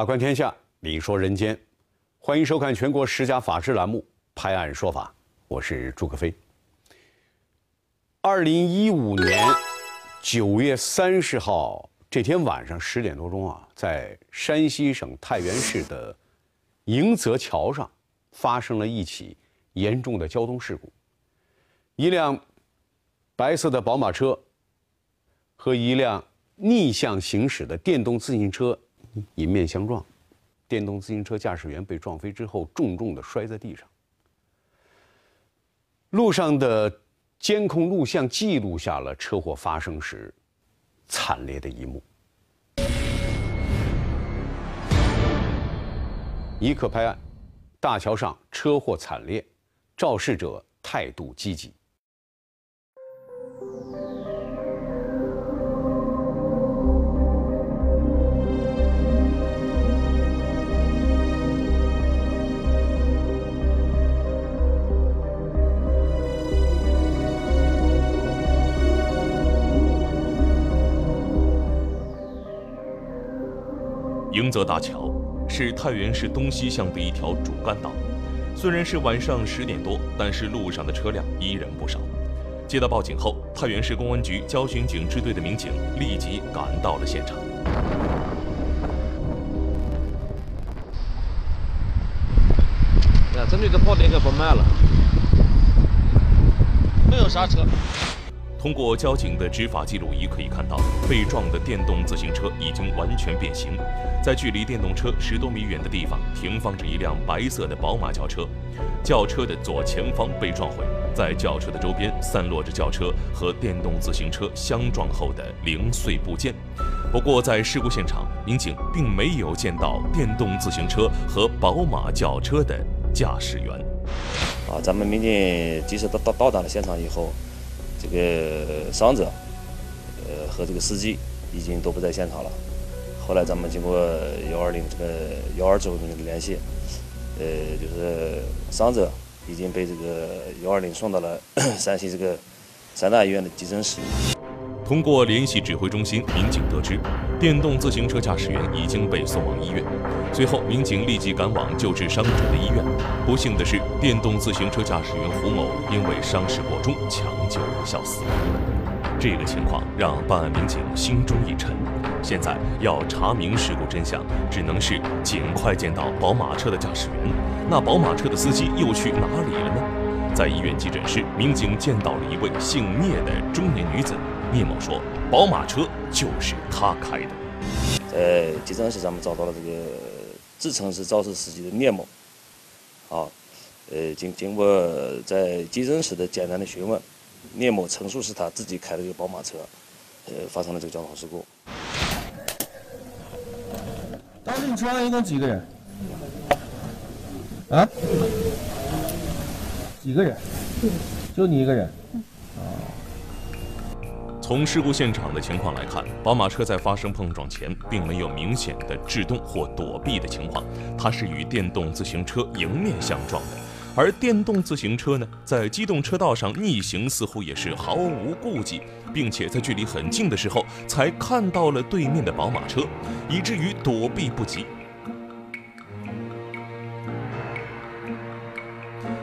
法观天下，理说人间，欢迎收看全国十佳法制栏目《拍案说法》，我是朱克飞。二零一五年九月三十号这天晚上十点多钟啊，在山西省太原市的迎泽桥上发生了一起严重的交通事故，一辆白色的宝马车和一辆逆向行驶的电动自行车。迎面相撞，电动自行车驾驶员被撞飞之后，重重的摔在地上。路上的监控录像记录下了车祸发生时惨烈的一幕。一刻拍案，大桥上车祸惨烈，肇事者态度积极。迎泽大桥是太原市东西向的一条主干道，虽然是晚上十点多，但是路上的车辆依然不少。接到报警后，太原市公安局交巡警支队的民警立即赶到了现场。呀，这女的跑的应该不慢了，没有刹车。通过交警的执法记录仪可以看到，被撞的电动自行车已经完全变形，在距离电动车十多米远的地方停放着一辆白色的宝马轿车，轿车的左前方被撞毁，在轿车的周边散落着轿车和电动自行车相撞后的零碎部件。不过，在事故现场，民警并没有见到电动自行车和宝马轿车的驾驶员。啊，咱们民警及时到到到达了现场以后。这个伤者，呃，和这个司机已经都不在现场了。后来咱们经过幺二零这个幺二九的联系，呃，就是伤者已经被这个幺二零送到了 山西这个三大医院的急诊室。通过联系指挥中心，民警得知，电动自行车驾驶员已经被送往医院。随后，民警立即赶往救治伤者的医院。不幸的是，电动自行车驾驶员胡某因为伤势过重，抢救无效死亡。这个情况让办案民警心中一沉。现在要查明事故真相，只能是尽快见到宝马车的驾驶员。那宝马车的司机又去哪里了呢？在医院急诊室，民警见到了一位姓聂的中年女子。聂某说：“宝马车就是他开的。”在急诊室，咱们找到了这个自称是肇事司机的聂某。啊，呃，经经过在急诊室的简单的询问，聂某陈述是他自己开的这个宝马车，呃，发生了这个交通事故。当时你车上一共几个人？啊？几个人？就你一个人。从事故现场的情况来看，宝马车在发生碰撞前并没有明显的制动或躲避的情况，它是与电动自行车迎面相撞的。而电动自行车呢，在机动车道上逆行似乎也是毫无顾忌，并且在距离很近的时候才看到了对面的宝马车，以至于躲避不及。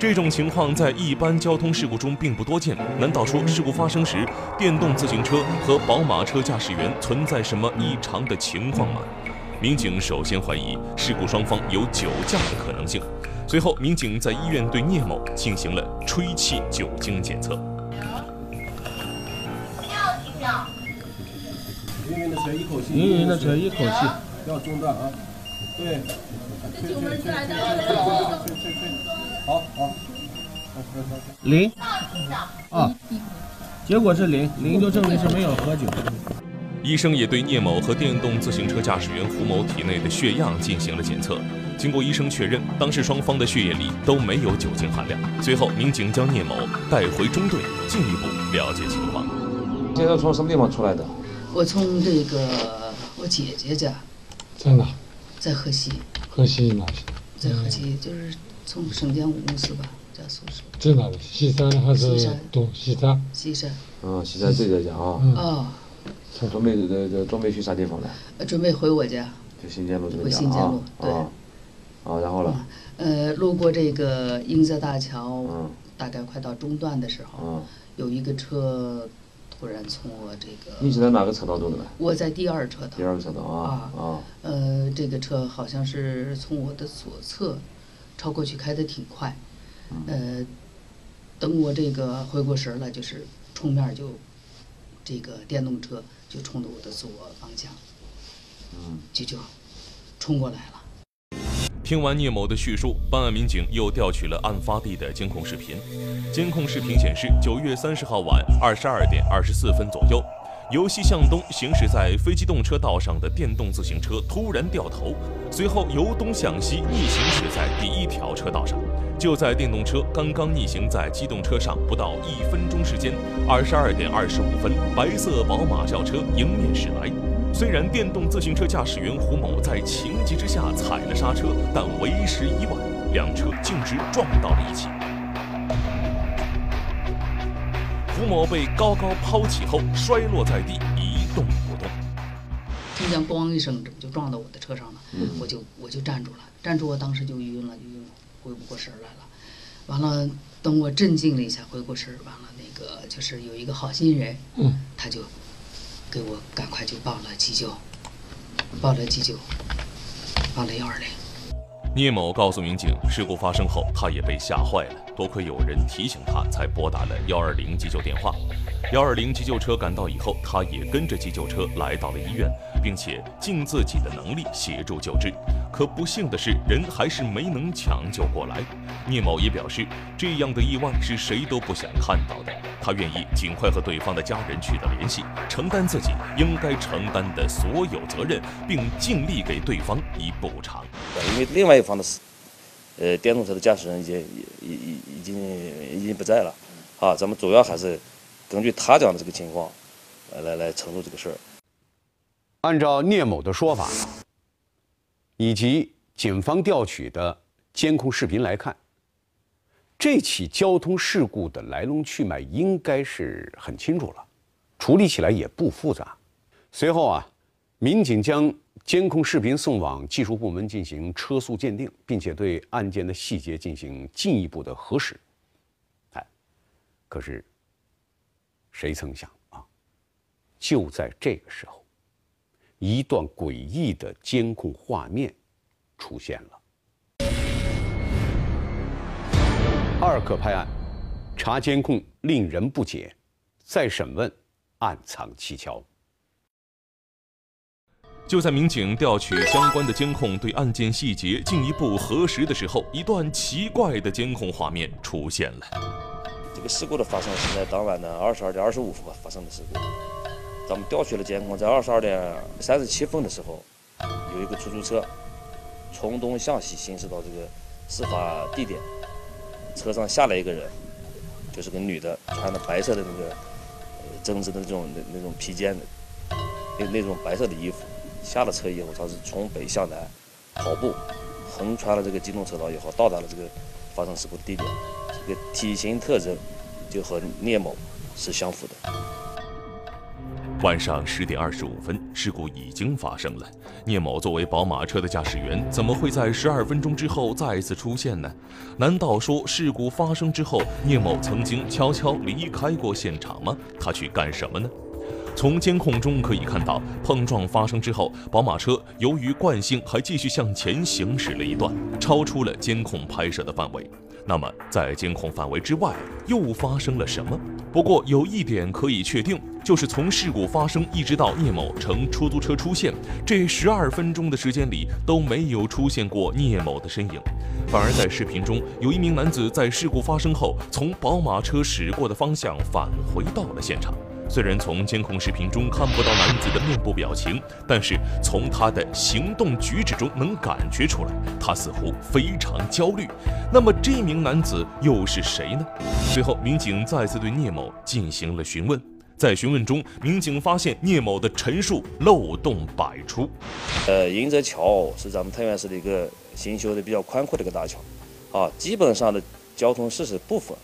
这种情况在一般交通事故中并不多见。难道说事故发生时，电动自行车和宝马车驾驶员存在什么异常的情况吗？民警首先怀疑事故双方有酒驾的可能性。随后，民警在医院对聂某进行了吹气酒精检测。要停停的车一口气。凌云的车一口气。不要中断啊！对。好，好。零。啊。结果是零，零就证明是没有喝酒。医生也对聂某和电动自行车驾驶员胡某体内的血样进行了检测，经过医生确认，当时双方的血液里都没有酒精含量。随后，民警将聂某带回中队，进一步了解情况。这是从什么地方出来的？我从这个我姐姐家。在哪？在河西。河西哪去？在河西，就是。从省建五公司吧，家宿舍。在哪里？西山还是东西山？西山。嗯，西山这个家啊。哦。准备这这准备去啥地方呢？准备回我家。就新建路这个回家新建路，对。啊，啊，然后呢？呃，路过这个英泽大桥，嗯大概快到中段的时候，嗯，有一个车突然从我这个，你是在哪个车道走的呢？我在第二车道，第二个车道啊啊，呃，这个车好像是从我的左侧超过去，开的挺快。呃，等我这个回过神儿来，就是冲面就这个电动车就冲着我的左方向，嗯，就就冲过来了。听完聂某的叙述，办案民警又调取了案发地的监控视频。监控视频显示，九月三十号晚二十二点二十四分左右，由西向东行驶在非机动车道上的电动自行车突然掉头，随后由东向西逆行驶在第一条车道上。就在电动车刚刚逆行在机动车上不到一分钟时间，二十二点二十五分，白色宝马轿车迎面驶来。虽然电动自行车驾驶员胡某在情急之下踩了刹车，但为时已晚，两车径直撞到了一起。胡某被高高抛起后摔落在地，一动不动。听见“咣”一声，这不就撞到我的车上了？嗯我就我就站住了，站住我当时就晕了，就晕回不过神儿来了。完了，等我镇静了一下，回过神儿，完了那个就是有一个好心人，嗯，他就给我赶快就报了急救，报了急救，报了幺二零。聂某告诉民警，事故发生后，他也被吓坏了，多亏有人提醒他，才拨打了幺二零急救电话。幺二零急救车赶到以后，他也跟着急救车来到了医院，并且尽自己的能力协助救治。可不幸的是，人还是没能抢救过来。聂某也表示，这样的意外是谁都不想看到的，他愿意尽快和对方的家人取得联系，承担自己应该承担的所有责任，并尽力给对方以补偿。因为另外一方的是，呃，电动车的驾驶人已经已已已经已经不在了，啊，咱们主要还是根据他讲的这个情况，呃，来来陈述这个事儿。按照聂某的说法，以及警方调取的监控视频来看，这起交通事故的来龙去脉应该是很清楚了，处理起来也不复杂。随后啊，民警将监控视频送往技术部门进行车速鉴定，并且对案件的细节进行进一步的核实。哎，可是谁曾想啊，就在这个时候。一段诡异的监控画面出现了。二可拍案，查监控令人不解，再审问暗藏蹊跷。就在民警调取相关的监控，对案件细节进一步核实的时候，一段奇怪的监控画面出现了。这个事故的发生是在当晚的二十二点二十五分发生的事故。咱们调取了监控，在二十二点三十七分的时候，有一个出租车从东向西行驶到这个事发地点，车上下来一个人，就是个女的，穿的白色的那个针织的那种那那种披肩的，那那种白色的衣服。下了车以后，他是从北向南跑步，横穿了这个机动车道以后，到达了这个发生事故的地点。这个体型特征就和聂某是相符的。晚上十点二十五分，事故已经发生了。聂某作为宝马车的驾驶员，怎么会在十二分钟之后再次出现呢？难道说事故发生之后，聂某曾经悄悄离开过现场吗？他去干什么呢？从监控中可以看到，碰撞发生之后，宝马车由于惯性还继续向前行驶了一段，超出了监控拍摄的范围。那么，在监控范围之外又发生了什么？不过有一点可以确定，就是从事故发生一直到聂某乘出租车出现这十二分钟的时间里都没有出现过聂某的身影，反而在视频中有一名男子在事故发生后从宝马车驶过的方向返回到了现场。虽然从监控视频中看不到男子的面部表情，但是从他的行动举止中能感觉出来，他似乎非常焦虑。那么这名男子又是谁呢？随后，民警再次对聂某进行了询问。在询问中，民警发现聂某的陈述漏洞百出。呃，迎泽桥是咱们太原市的一个新修的比较宽阔的一个大桥，啊，基本上的交通事实部分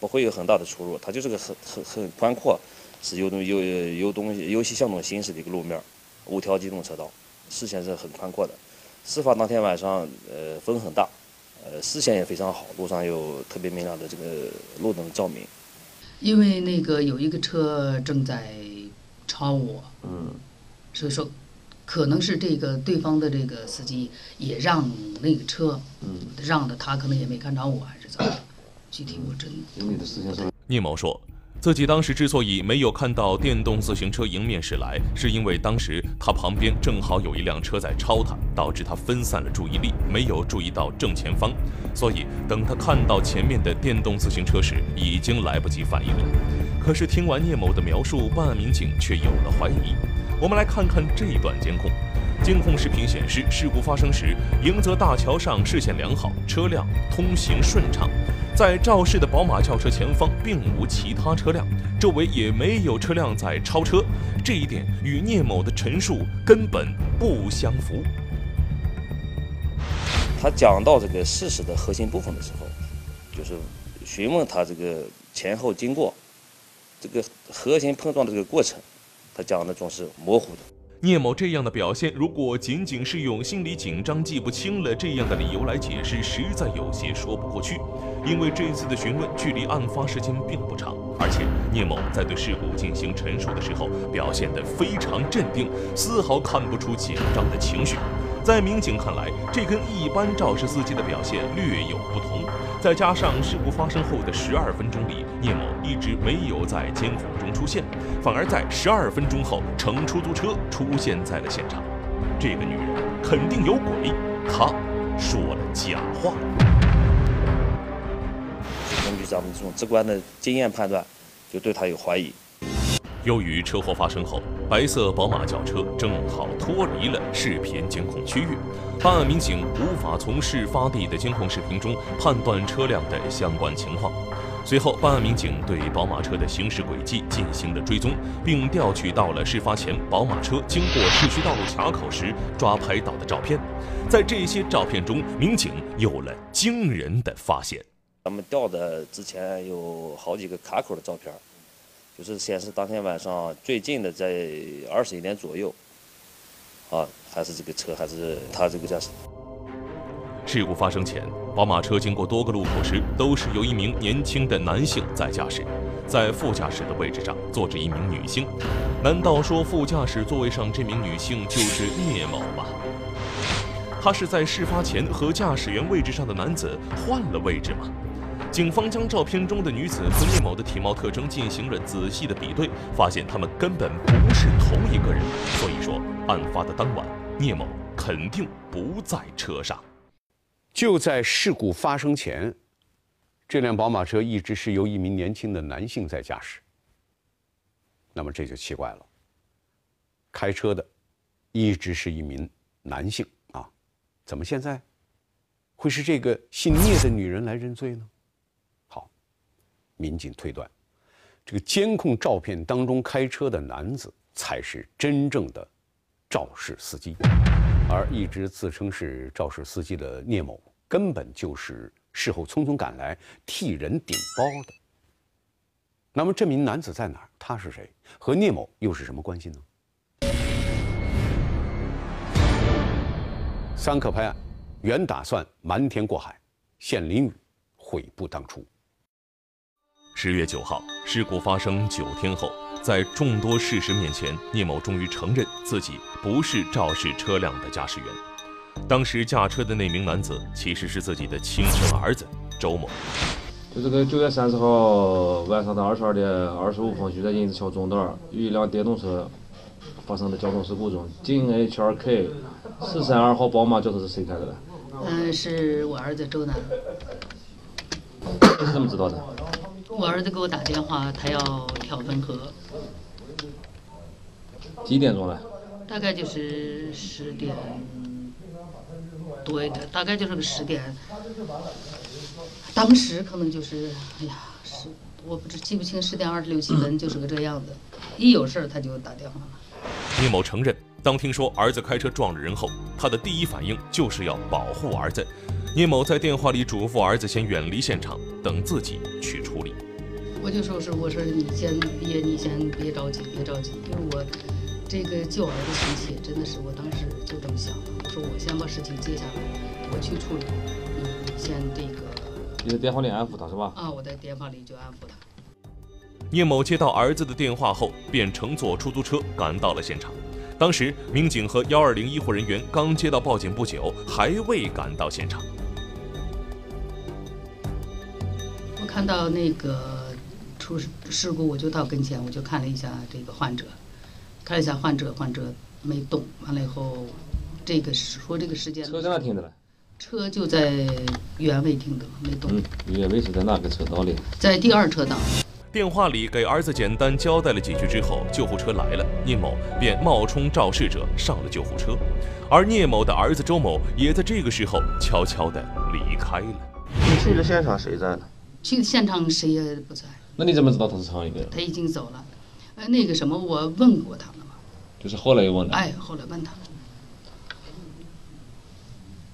不会有很大的出入，它就是个很很很宽阔。是由东由由东由西向东行驶的一个路面，五条机动车道，视线是很宽阔的。事发当天晚上，呃，风很大，呃，视线也非常好，路上有特别明亮的这个路灯照明。因为那个有一个车正在超我，嗯，所以说可能是这个对方的这个司机也让那个车，嗯，让的他可能也没看着我，还是怎么？具体我真因为你的视线上，聂某说。自己当时之所以没有看到电动自行车迎面驶来，是因为当时他旁边正好有一辆车在超他，导致他分散了注意力，没有注意到正前方。所以等他看到前面的电动自行车时，已经来不及反应了。可是听完聂某的描述，办案民警却有了怀疑。我们来看看这一段监控。监控视频显示，事故发生时，迎泽大桥上视线良好，车辆通行顺畅。在肇事的宝马轿车前方并无其他车辆，周围也没有车辆在超车，这一点与聂某的陈述根本不相符。他讲到这个事实的核心部分的时候，就是询问他这个前后经过，这个核心碰撞的这个过程，他讲的总是模糊的。聂某这样的表现，如果仅仅是用心理紧张、记不清了这样的理由来解释，实在有些说不过去。因为这次的询问距离案发时间并不长，而且聂某在对事故进行陈述的时候表现得非常镇定，丝毫看不出紧张的情绪。在民警看来，这跟一般肇事司机的表现略有不同。再加上事故发生后的十二分钟里，聂某一直没有在监控中出现，反而在十二分钟后乘出租车出现在了现场。这个女人肯定有鬼，她说了假话。根据咱们这种直观的经验判断，就对她有怀疑。由于车祸发生后，白色宝马轿车正好脱离了视频监控区域，办案民警无法从事发地的监控视频中判断车辆的相关情况。随后，办案民警对宝马车的行驶轨迹进行了追踪，并调取到了事发前宝马车经过市区道路卡口时抓拍到的照片。在这些照片中，民警有了惊人的发现。咱们调的之前有好几个卡口的照片。就是显示当天晚上最近的在二十一点左右，啊，还是这个车，还是他这个驾驶。事故发生前，宝马车经过多个路口时，都是由一名年轻的男性在驾驶，在副驾驶的位置上坐着一名女性。难道说副驾驶座位上这名女性就是聂某吗？他是在事发前和驾驶员位置上的男子换了位置吗？警方将照片中的女子和聂某的体貌特征进行了仔细的比对，发现他们根本不是同一个人。所以说，案发的当晚，聂某肯定不在车上。就在事故发生前，这辆宝马车一直是由一名年轻的男性在驾驶。那么这就奇怪了，开车的一直是一名男性啊，怎么现在会是这个姓聂的女人来认罪呢？好民警推断，这个监控照片当中开车的男子才是真正的肇事司机，而一直自称是肇事司机的聂某，根本就是事后匆匆赶来替人顶包的。那么这名男子在哪儿？他是谁？和聂某又是什么关系呢？三克拍案，原打算瞒天过海，现淋雨，悔不当初。十月九号，事故发生九天后，在众多事实面前，聂某终于承认自己不是肇事车辆的驾驶员。当时驾车的那名男子其实是自己的亲生儿子周某。就这个九月三十号晚上的二十二点二十五分，就在银子桥中段，与一辆电动车发生的交通事故中，京 H2K 四三二号宝马轿车是谁开的？嗯，是我儿子周南。你是怎么知道的？我儿子给我打电话，他要跳汾河。几点钟了？大概就是十点多一点，大概就是个十点。当时可能就是，哎呀，十我不知记不清十点二十六七分，就是个这样子。一有事儿他就打电话了。聂某承认，当听说儿子开车撞了人后，他的第一反应就是要保护儿子。聂某在电话里嘱咐儿子先远离现场，等自己去处理。我就说是，我说你先别，你先别着急，别着急，因为我这个救儿的心切，真的是我当时就这么想的。我说我先把事情接下来，我去处理。你先这个。你在电话里安抚他是吧？啊，我在电话里就安抚他。聂某接到儿子的电话后，便乘坐出租车赶到了现场。当时，民警和幺二零医护人员刚接到报警不久，还未赶到现场。我看到那个出事故，我就到跟前，我就看了一下这个患者，看一下患者，患者没动。完了以后，这个说这个时间车在哪停的了？车就在原位停的，没动。嗯，原位是在哪个车道里？在第二车道。电话里给儿子简单交代了几句之后，救护车来了，聂某便冒充肇事者上了救护车，而聂某的儿子周某也在这个时候悄悄地离开了。你去的现场谁在呢？去现场谁也不在。那你怎么知道他是苍蝇的？他已经走了。呃，那个什么，我问过他。就是后来又问了。哎，后来问他。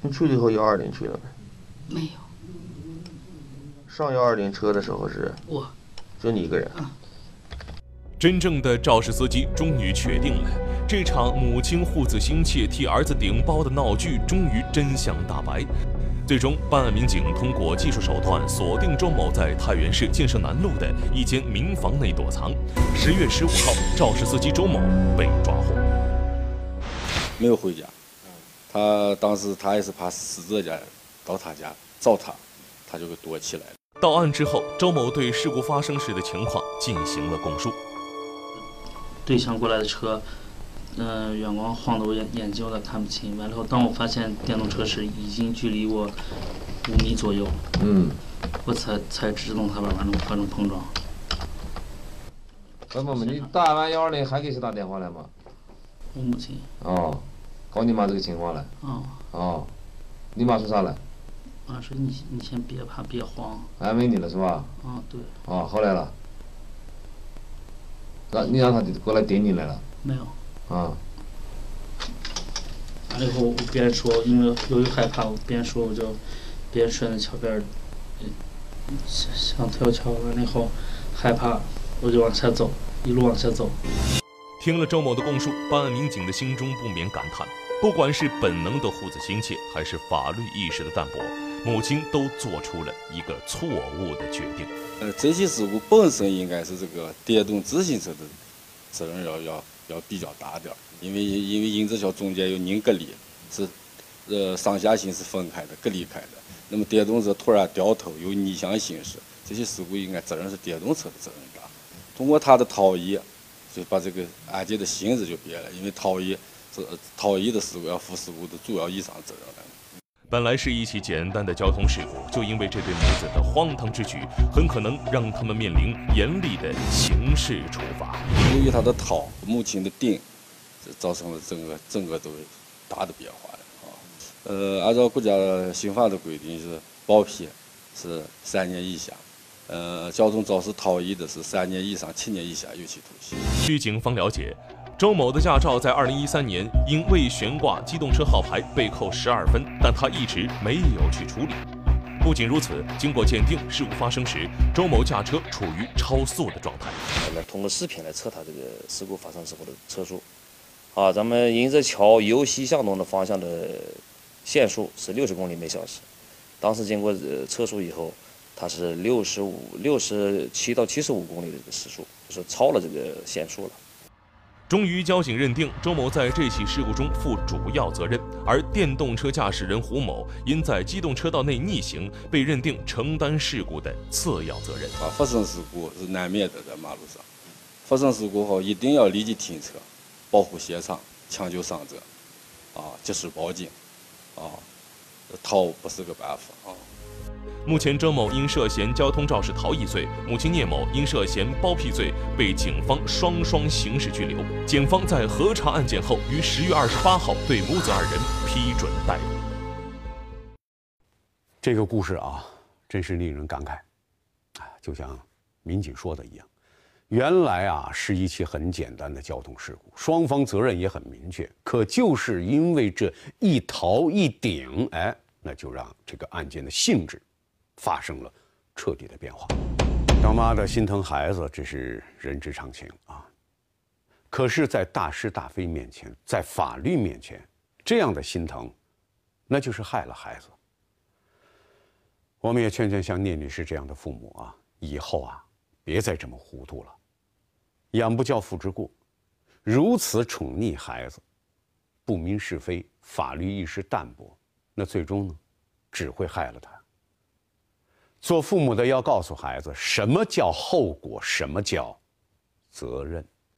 你去了以后，幺二零去了没？没有。上幺二零车的时候是？我。就你一个人。真正的肇事司机终于确定了，这场母亲护子心切替儿子顶包的闹剧终于真相大白。最终，办案民警通过技术手段锁定周某在太原市建设南路的一间民房内躲藏。十月十五号，肇事司机周某被抓获。没有回家，他当时他也是怕死者家到他家找他，他就给躲起来了。到案之后，周某对事故发生时的情况进行了供述。对向过来的车，嗯，远光晃得我眼眼睛有点看不清。完了后，当我发现电动车时，已经距离我五米左右。嗯。我才才制动它发生发生碰撞。哎，妈妈，你打完幺二零还给谁打电话来吗？我母亲。哦，搞你妈这个情况了。哦。哦，你妈说啥了？啊，说你你先别怕，别慌。安慰你了是吧？啊，对。哦，后来了。让你让他过来顶你来了？没有。啊。完了以后，我边说，因为由于害怕，我边说我就边顺着桥边想想跳桥。完了以后，害怕，我就往下走，一路往下走。听了周某的供述，办案民警的心中不免感叹：不管是本能的护子心切，还是法律意识的淡薄。母亲都做出了一个错误的决定。呃，这起事故本身应该是这个电动自行车的责任要要要比较大点儿，因为因为银子桥中间有拧隔离，是呃上下行是分开的、隔离开的。那么电动车突然掉头又逆向行驶，这些事故应该责任是电动车的责任大。通过他的逃逸，就把这个案件的性质就变了，因为逃逸是逃逸的事故要负事故的主要以上责任了。本来是一起简单的交通事故，就因为这对母子的荒唐之举，很可能让他们面临严厉的刑事处罚。由于他的逃，母亲的顶，造成了整个整个都大的变化了啊。呃，按照国家刑法的规定是包庇是三年以下，呃，交通肇事逃逸的是三年以上七年以下有期徒刑。据警方了解。周某的驾照在二零一三年因未悬挂机动车号牌被扣十二分，但他一直没有去处理。不仅如此，经过鉴定，事故发生时周某驾车处于超速的状态。来通过视频来测他这个事故发生时候的车速。啊，咱们迎泽桥由西向东的方向的限速是六十公里每小时，当时经过测速以后，它是六十五、六十七到七十五公里的这个时速，就是超了这个限速了。终于，交警认定周某在这起事故中负主要责任，而电动车驾驶人胡某因在机动车道内逆行，被认定承担事故的次要责任。啊，发生事故是难免的，在马路上，发生事故后一定要立即停车，保护现场，抢救伤者，啊，及时报警，啊，逃不是个办法啊。目前，周某因涉嫌交通肇事逃逸罪，母亲聂某因涉嫌包庇罪被警方双双刑事拘留。警方在核查案件后，于十月二十八号对母子二人批准逮捕。这个故事啊，真是令人感慨。啊，就像民警说的一样，原来啊是一起很简单的交通事故，双方责任也很明确。可就是因为这一逃一顶，哎，那就让这个案件的性质。发生了彻底的变化，当妈的心疼孩子，这是人之常情啊。可是，在大是大非面前，在法律面前，这样的心疼，那就是害了孩子。我们也劝劝像聂女士这样的父母啊，以后啊，别再这么糊涂了。养不教，父之过。如此宠溺孩子，不明是非，法律意识淡薄，那最终呢，只会害了他。做父母的要告诉孩子，什么叫后果，什么叫责任。